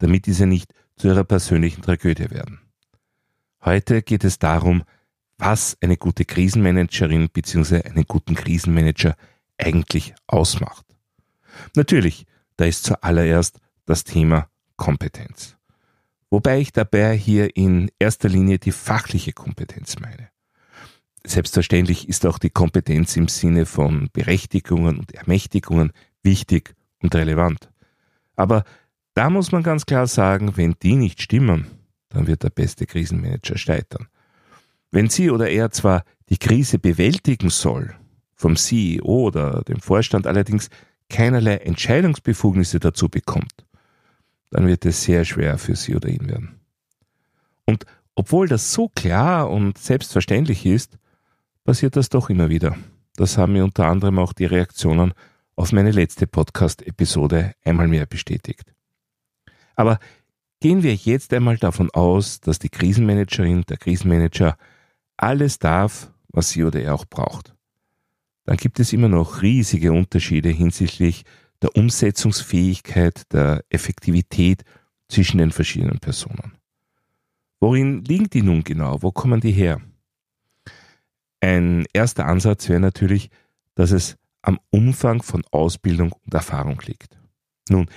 damit diese nicht zu ihrer persönlichen Tragödie werden. Heute geht es darum, was eine gute Krisenmanagerin bzw. einen guten Krisenmanager eigentlich ausmacht. Natürlich, da ist zuallererst das Thema Kompetenz. Wobei ich dabei hier in erster Linie die fachliche Kompetenz meine. Selbstverständlich ist auch die Kompetenz im Sinne von Berechtigungen und Ermächtigungen wichtig und relevant. Aber da muss man ganz klar sagen, wenn die nicht stimmen, dann wird der beste Krisenmanager scheitern. Wenn sie oder er zwar die Krise bewältigen soll, vom CEO oder dem Vorstand allerdings keinerlei Entscheidungsbefugnisse dazu bekommt, dann wird es sehr schwer für sie oder ihn werden. Und obwohl das so klar und selbstverständlich ist, passiert das doch immer wieder. Das haben mir unter anderem auch die Reaktionen auf meine letzte Podcast-Episode einmal mehr bestätigt. Aber gehen wir jetzt einmal davon aus, dass die Krisenmanagerin, der Krisenmanager alles darf, was sie oder er auch braucht. Dann gibt es immer noch riesige Unterschiede hinsichtlich der Umsetzungsfähigkeit, der Effektivität zwischen den verschiedenen Personen. Worin liegen die nun genau? Wo kommen die her? Ein erster Ansatz wäre natürlich, dass es am Umfang von Ausbildung und Erfahrung liegt. Nun,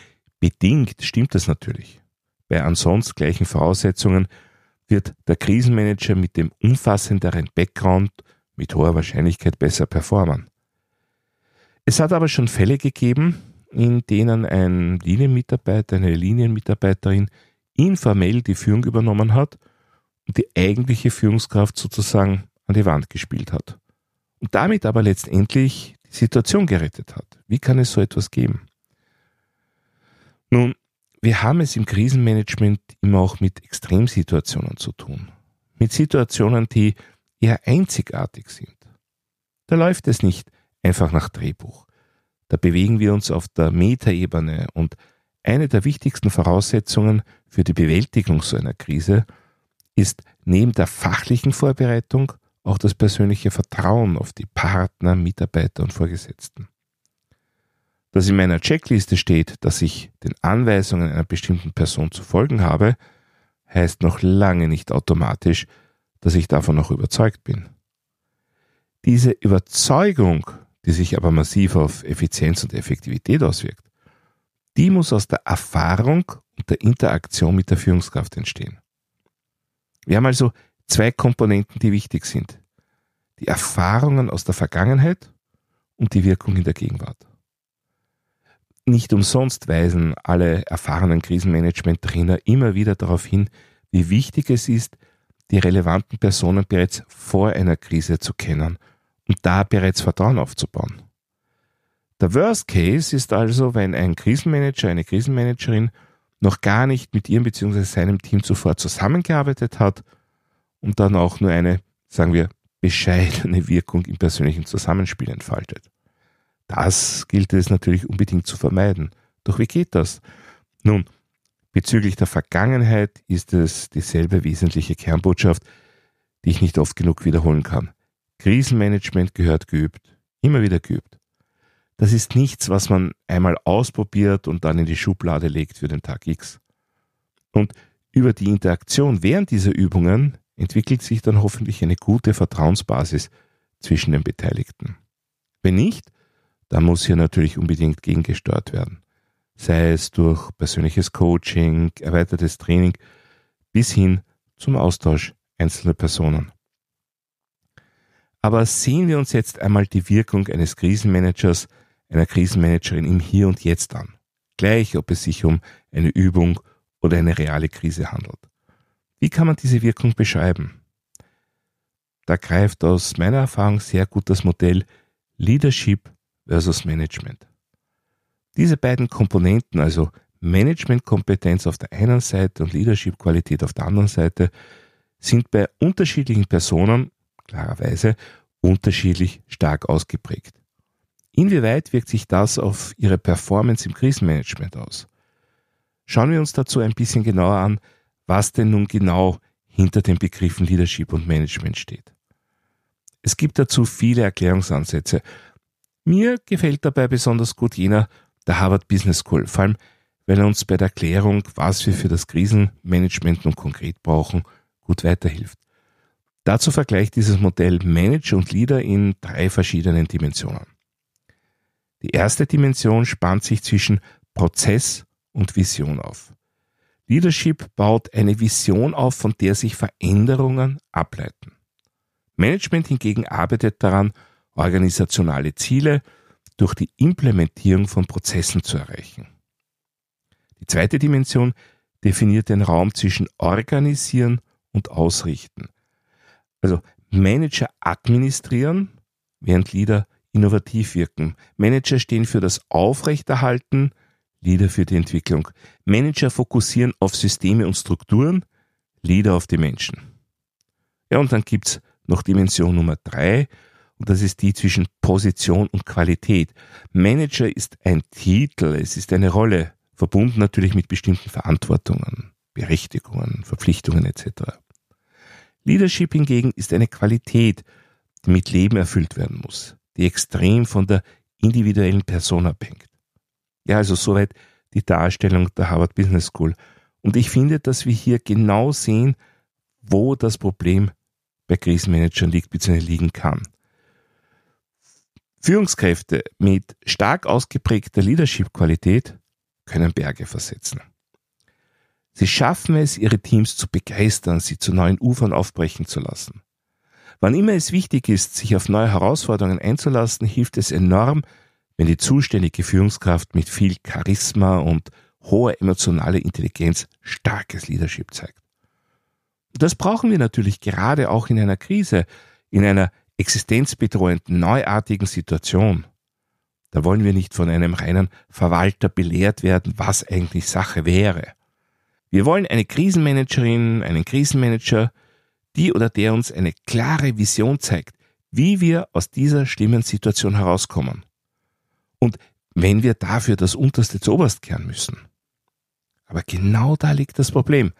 bedingt stimmt das natürlich. Bei ansonsten gleichen Voraussetzungen wird der Krisenmanager mit dem umfassenderen Background mit hoher Wahrscheinlichkeit besser performen. Es hat aber schon Fälle gegeben, in denen ein Linienmitarbeiter, eine Linienmitarbeiterin informell die Führung übernommen hat und die eigentliche Führungskraft sozusagen an die Wand gespielt hat. Und damit aber letztendlich die Situation gerettet hat. Wie kann es so etwas geben? Nun, wir haben es im Krisenmanagement immer auch mit Extremsituationen zu tun. Mit Situationen, die eher einzigartig sind. Da läuft es nicht einfach nach Drehbuch. Da bewegen wir uns auf der Metaebene und eine der wichtigsten Voraussetzungen für die Bewältigung so einer Krise ist neben der fachlichen Vorbereitung auch das persönliche Vertrauen auf die Partner, Mitarbeiter und Vorgesetzten. Dass in meiner Checkliste steht, dass ich den Anweisungen einer bestimmten Person zu folgen habe, heißt noch lange nicht automatisch, dass ich davon noch überzeugt bin. Diese Überzeugung, die sich aber massiv auf Effizienz und Effektivität auswirkt, die muss aus der Erfahrung und der Interaktion mit der Führungskraft entstehen. Wir haben also zwei Komponenten, die wichtig sind. Die Erfahrungen aus der Vergangenheit und die Wirkung in der Gegenwart. Nicht umsonst weisen alle erfahrenen Krisenmanagement-Trainer immer wieder darauf hin, wie wichtig es ist, die relevanten Personen bereits vor einer Krise zu kennen und da bereits Vertrauen aufzubauen. Der Worst Case ist also, wenn ein Krisenmanager, eine Krisenmanagerin noch gar nicht mit ihrem bzw. seinem Team zuvor zusammengearbeitet hat und dann auch nur eine, sagen wir, bescheidene Wirkung im persönlichen Zusammenspiel entfaltet. Das gilt es natürlich unbedingt zu vermeiden. Doch wie geht das? Nun, bezüglich der Vergangenheit ist es dieselbe wesentliche Kernbotschaft, die ich nicht oft genug wiederholen kann. Krisenmanagement gehört geübt, immer wieder geübt. Das ist nichts, was man einmal ausprobiert und dann in die Schublade legt für den Tag X. Und über die Interaktion während dieser Übungen entwickelt sich dann hoffentlich eine gute Vertrauensbasis zwischen den Beteiligten. Wenn nicht, dann muss hier natürlich unbedingt gegengesteuert werden. Sei es durch persönliches Coaching, erweitertes Training bis hin zum Austausch einzelner Personen. Aber sehen wir uns jetzt einmal die Wirkung eines Krisenmanagers, einer Krisenmanagerin im Hier und Jetzt an. Gleich, ob es sich um eine Übung oder eine reale Krise handelt. Wie kann man diese Wirkung beschreiben? Da greift aus meiner Erfahrung sehr gut das Modell Leadership versus Management. Diese beiden Komponenten, also Managementkompetenz auf der einen Seite und Leadership-Qualität auf der anderen Seite sind bei unterschiedlichen Personen klarerweise unterschiedlich stark ausgeprägt. Inwieweit wirkt sich das auf Ihre Performance im Krisenmanagement aus? Schauen wir uns dazu ein bisschen genauer an, was denn nun genau hinter den Begriffen Leadership und Management steht. Es gibt dazu viele Erklärungsansätze. Mir gefällt dabei besonders gut jener der Harvard Business School, vor allem weil er uns bei der Erklärung, was wir für das Krisenmanagement nun konkret brauchen, gut weiterhilft. Dazu vergleicht dieses Modell Manager und Leader in drei verschiedenen Dimensionen. Die erste Dimension spannt sich zwischen Prozess und Vision auf. Leadership baut eine Vision auf, von der sich Veränderungen ableiten. Management hingegen arbeitet daran, organisationale Ziele durch die Implementierung von Prozessen zu erreichen. Die zweite Dimension definiert den Raum zwischen Organisieren und Ausrichten. Also Manager administrieren, während Leader innovativ wirken. Manager stehen für das Aufrechterhalten, Leader für die Entwicklung. Manager fokussieren auf Systeme und Strukturen, Leader auf die Menschen. Ja, und dann gibt's noch Dimension Nummer drei, und das ist die zwischen Position und Qualität. Manager ist ein Titel, es ist eine Rolle, verbunden natürlich mit bestimmten Verantwortungen, Berechtigungen, Verpflichtungen etc. Leadership hingegen ist eine Qualität, die mit Leben erfüllt werden muss, die extrem von der individuellen Person abhängt. Ja, also soweit die Darstellung der Harvard Business School. Und ich finde, dass wir hier genau sehen, wo das Problem bei Krisenmanagern liegt bzw. liegen kann. Führungskräfte mit stark ausgeprägter Leadership-Qualität können Berge versetzen. Sie schaffen es, ihre Teams zu begeistern, sie zu neuen Ufern aufbrechen zu lassen. Wann immer es wichtig ist, sich auf neue Herausforderungen einzulassen, hilft es enorm, wenn die zuständige Führungskraft mit viel Charisma und hoher emotionaler Intelligenz starkes Leadership zeigt. Das brauchen wir natürlich gerade auch in einer Krise, in einer existenzbedrohenden, neuartigen Situation. Da wollen wir nicht von einem reinen Verwalter belehrt werden, was eigentlich Sache wäre. Wir wollen eine Krisenmanagerin, einen Krisenmanager, die oder der uns eine klare Vision zeigt, wie wir aus dieser schlimmen Situation herauskommen. Und wenn wir dafür das Unterste zu Oberst kehren müssen. Aber genau da liegt das Problem.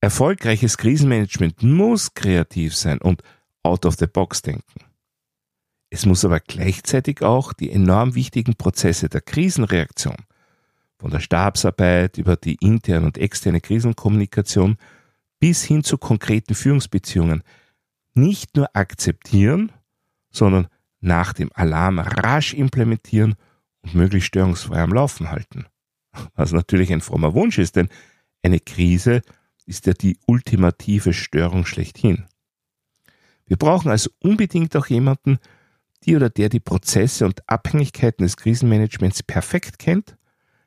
Erfolgreiches Krisenmanagement muss kreativ sein und out of the box denken. Es muss aber gleichzeitig auch die enorm wichtigen Prozesse der Krisenreaktion, von der Stabsarbeit über die interne und externe Krisenkommunikation bis hin zu konkreten Führungsbeziehungen, nicht nur akzeptieren, sondern nach dem Alarm rasch implementieren und möglichst störungsfrei am Laufen halten. Was natürlich ein frommer Wunsch ist, denn eine Krise ist ja die ultimative Störung schlechthin. Wir brauchen also unbedingt auch jemanden, die oder der die Prozesse und Abhängigkeiten des Krisenmanagements perfekt kennt,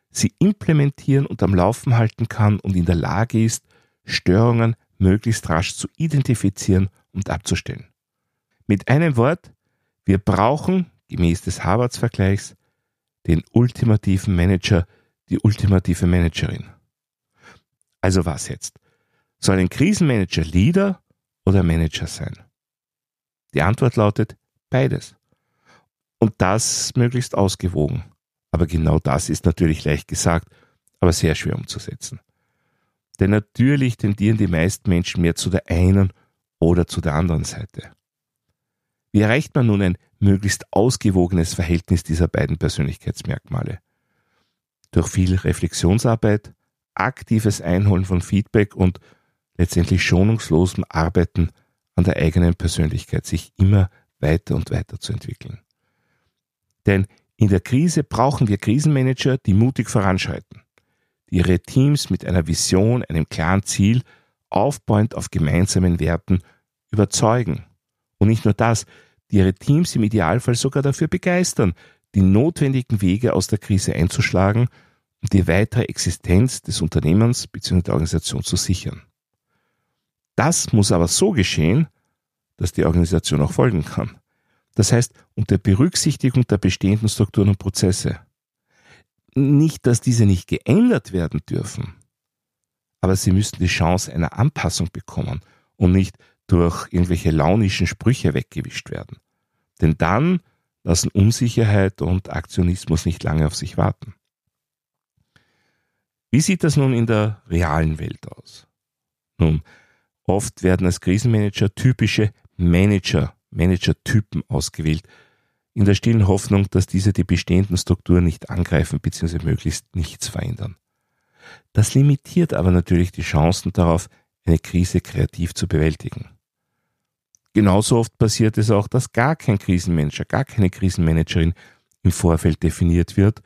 sie implementieren und am Laufen halten kann und in der Lage ist, Störungen möglichst rasch zu identifizieren und abzustellen. Mit einem Wort, wir brauchen, gemäß des Harvards-Vergleichs, den ultimativen Manager, die ultimative Managerin. Also was jetzt? Soll ein Krisenmanager Leader oder Manager sein? Die Antwort lautet beides. Und das möglichst ausgewogen. Aber genau das ist natürlich leicht gesagt, aber sehr schwer umzusetzen. Denn natürlich tendieren die meisten Menschen mehr zu der einen oder zu der anderen Seite. Wie erreicht man nun ein möglichst ausgewogenes Verhältnis dieser beiden Persönlichkeitsmerkmale? Durch viel Reflexionsarbeit, aktives Einholen von Feedback und letztendlich schonungslosem Arbeiten an der eigenen Persönlichkeit, sich immer weiter und weiter zu entwickeln. Denn in der Krise brauchen wir Krisenmanager, die mutig voranschreiten, die ihre Teams mit einer Vision, einem klaren Ziel, aufbauend auf gemeinsamen Werten überzeugen. Und nicht nur das, die ihre Teams im Idealfall sogar dafür begeistern, die notwendigen Wege aus der Krise einzuschlagen und die weitere Existenz des Unternehmens bzw. der Organisation zu sichern. Das muss aber so geschehen, dass die Organisation auch folgen kann. Das heißt, unter Berücksichtigung der bestehenden Strukturen und Prozesse. Nicht, dass diese nicht geändert werden dürfen, aber sie müssten die Chance einer Anpassung bekommen und nicht durch irgendwelche launischen Sprüche weggewischt werden. Denn dann lassen Unsicherheit und Aktionismus nicht lange auf sich warten. Wie sieht das nun in der realen Welt aus? Nun, oft werden als Krisenmanager typische Manager, Manager-Typen ausgewählt, in der stillen Hoffnung, dass diese die bestehenden Strukturen nicht angreifen bzw. möglichst nichts verändern. Das limitiert aber natürlich die Chancen darauf, eine Krise kreativ zu bewältigen. Genauso oft passiert es auch, dass gar kein Krisenmanager, gar keine Krisenmanagerin im Vorfeld definiert wird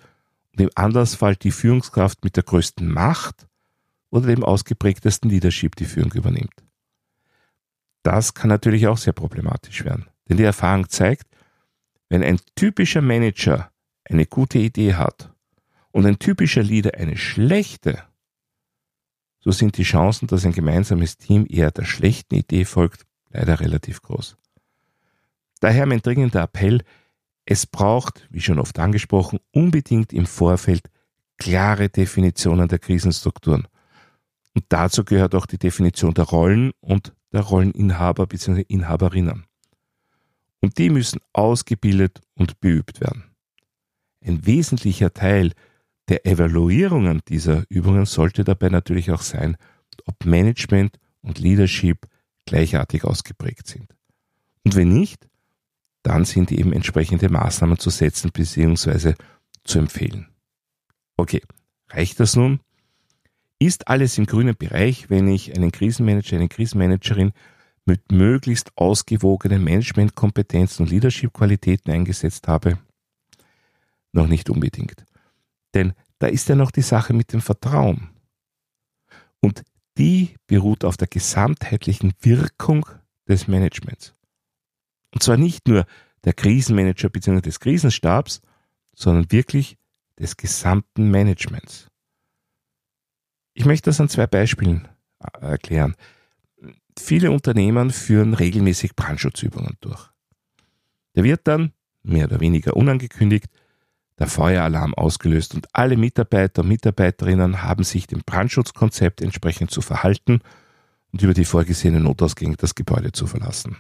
und im Andersfall die Führungskraft mit der größten Macht oder dem ausgeprägtesten Leadership die Führung übernimmt. Das kann natürlich auch sehr problematisch werden, denn die Erfahrung zeigt, wenn ein typischer Manager eine gute Idee hat und ein typischer Leader eine schlechte, so sind die Chancen, dass ein gemeinsames Team eher der schlechten Idee folgt, leider relativ groß. Daher mein dringender Appell, es braucht, wie schon oft angesprochen, unbedingt im Vorfeld klare Definitionen der Krisenstrukturen. Und dazu gehört auch die Definition der Rollen und der Rolleninhaber bzw. Inhaberinnen. Und die müssen ausgebildet und beübt werden. Ein wesentlicher Teil der Evaluierungen dieser Übungen sollte dabei natürlich auch sein, ob Management und Leadership gleichartig ausgeprägt sind. Und wenn nicht, dann sind eben entsprechende Maßnahmen zu setzen bzw. zu empfehlen. Okay, reicht das nun? Ist alles im grünen Bereich, wenn ich einen Krisenmanager, eine Krisenmanagerin mit möglichst ausgewogenen Managementkompetenzen und Leadership-Qualitäten eingesetzt habe? Noch nicht unbedingt. Denn da ist ja noch die Sache mit dem Vertrauen. Und die beruht auf der gesamtheitlichen Wirkung des Managements. Und zwar nicht nur der Krisenmanager bzw. des Krisenstabs, sondern wirklich des gesamten Managements. Ich möchte das an zwei Beispielen äh, erklären. Viele Unternehmen führen regelmäßig Brandschutzübungen durch. Da wird dann, mehr oder weniger unangekündigt, der Feueralarm ausgelöst und alle Mitarbeiter und Mitarbeiterinnen haben sich dem Brandschutzkonzept entsprechend zu verhalten und über die vorgesehenen Notausgänge das Gebäude zu verlassen.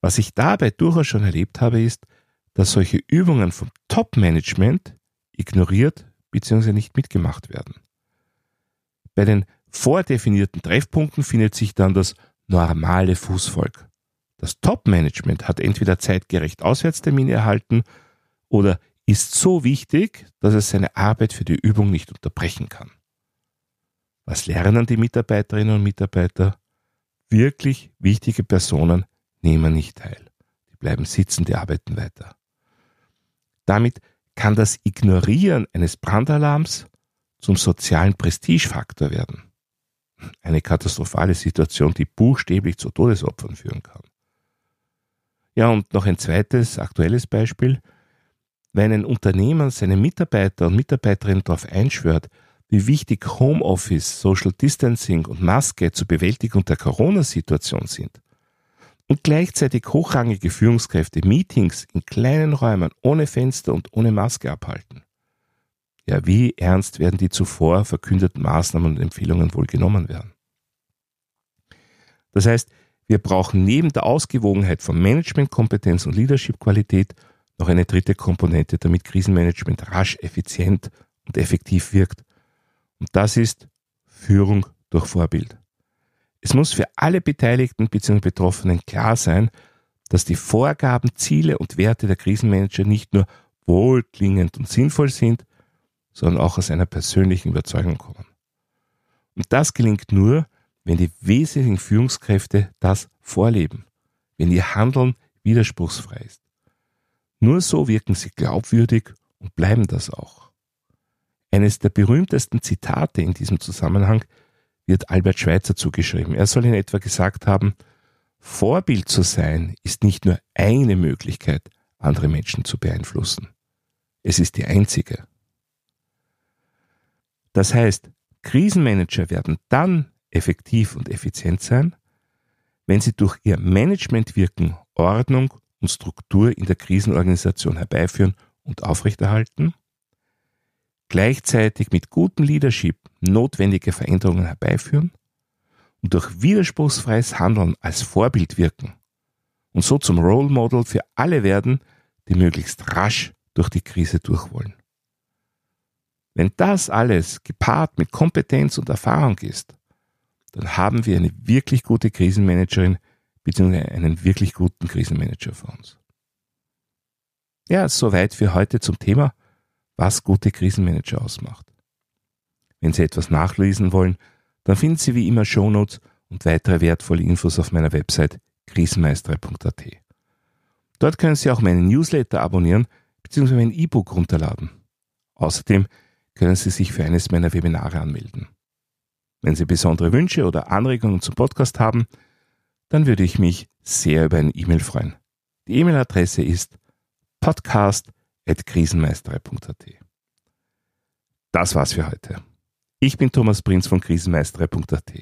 Was ich dabei durchaus schon erlebt habe, ist, dass solche Übungen vom Top-Management ignoriert bzw. nicht mitgemacht werden. Bei den vordefinierten Treffpunkten findet sich dann das normale Fußvolk. Das Top-Management hat entweder zeitgerecht Auswärtstermine erhalten oder ist so wichtig, dass es seine Arbeit für die Übung nicht unterbrechen kann. Was lernen die Mitarbeiterinnen und Mitarbeiter? Wirklich wichtige Personen nehmen nicht teil. Die bleiben sitzen, die arbeiten weiter. Damit kann das Ignorieren eines Brandalarms zum sozialen Prestigefaktor werden. Eine katastrophale Situation, die buchstäblich zu Todesopfern führen kann. Ja, und noch ein zweites aktuelles Beispiel. Wenn ein Unternehmen seine Mitarbeiter und Mitarbeiterinnen darauf einschwört, wie wichtig Homeoffice, Social Distancing und Maske zur Bewältigung der Corona-Situation sind und gleichzeitig hochrangige Führungskräfte Meetings in kleinen Räumen ohne Fenster und ohne Maske abhalten. Ja, wie ernst werden die zuvor verkündeten Maßnahmen und Empfehlungen wohl genommen werden? Das heißt, wir brauchen neben der Ausgewogenheit von Managementkompetenz und Leadership-Qualität noch eine dritte Komponente, damit Krisenmanagement rasch, effizient und effektiv wirkt. Und das ist Führung durch Vorbild. Es muss für alle Beteiligten bzw. Betroffenen klar sein, dass die Vorgaben, Ziele und Werte der Krisenmanager nicht nur wohlklingend und sinnvoll sind, sondern auch aus einer persönlichen Überzeugung kommen. Und das gelingt nur, wenn die wesentlichen Führungskräfte das vorleben, wenn ihr Handeln widerspruchsfrei ist. Nur so wirken sie glaubwürdig und bleiben das auch. Eines der berühmtesten Zitate in diesem Zusammenhang wird Albert Schweitzer zugeschrieben. Er soll in etwa gesagt haben, Vorbild zu sein ist nicht nur eine Möglichkeit, andere Menschen zu beeinflussen. Es ist die einzige. Das heißt, Krisenmanager werden dann effektiv und effizient sein, wenn sie durch ihr Managementwirken Ordnung und Struktur in der Krisenorganisation herbeiführen und aufrechterhalten, gleichzeitig mit gutem Leadership notwendige Veränderungen herbeiführen und durch widerspruchsfreies Handeln als Vorbild wirken und so zum Role Model für alle werden, die möglichst rasch durch die Krise durchwollen. Wenn das alles gepaart mit Kompetenz und Erfahrung ist, dann haben wir eine wirklich gute Krisenmanagerin bzw. einen wirklich guten Krisenmanager für uns. Ja, soweit für heute zum Thema, was gute Krisenmanager ausmacht. Wenn Sie etwas nachlesen wollen, dann finden Sie wie immer Shownotes und weitere wertvolle Infos auf meiner Website krisenmeister.at. Dort können Sie auch meinen Newsletter abonnieren bzw. mein E-Book runterladen. Außerdem können Sie sich für eines meiner Webinare anmelden. Wenn Sie besondere Wünsche oder Anregungen zum Podcast haben, dann würde ich mich sehr über eine E-Mail freuen. Die E-Mail-Adresse ist podcast.krisenmeisterei.at. Das war's für heute. Ich bin Thomas Prinz von krisenmeisterei.at.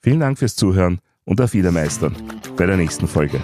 Vielen Dank fürs Zuhören und auf Wiedermeistern bei der nächsten Folge.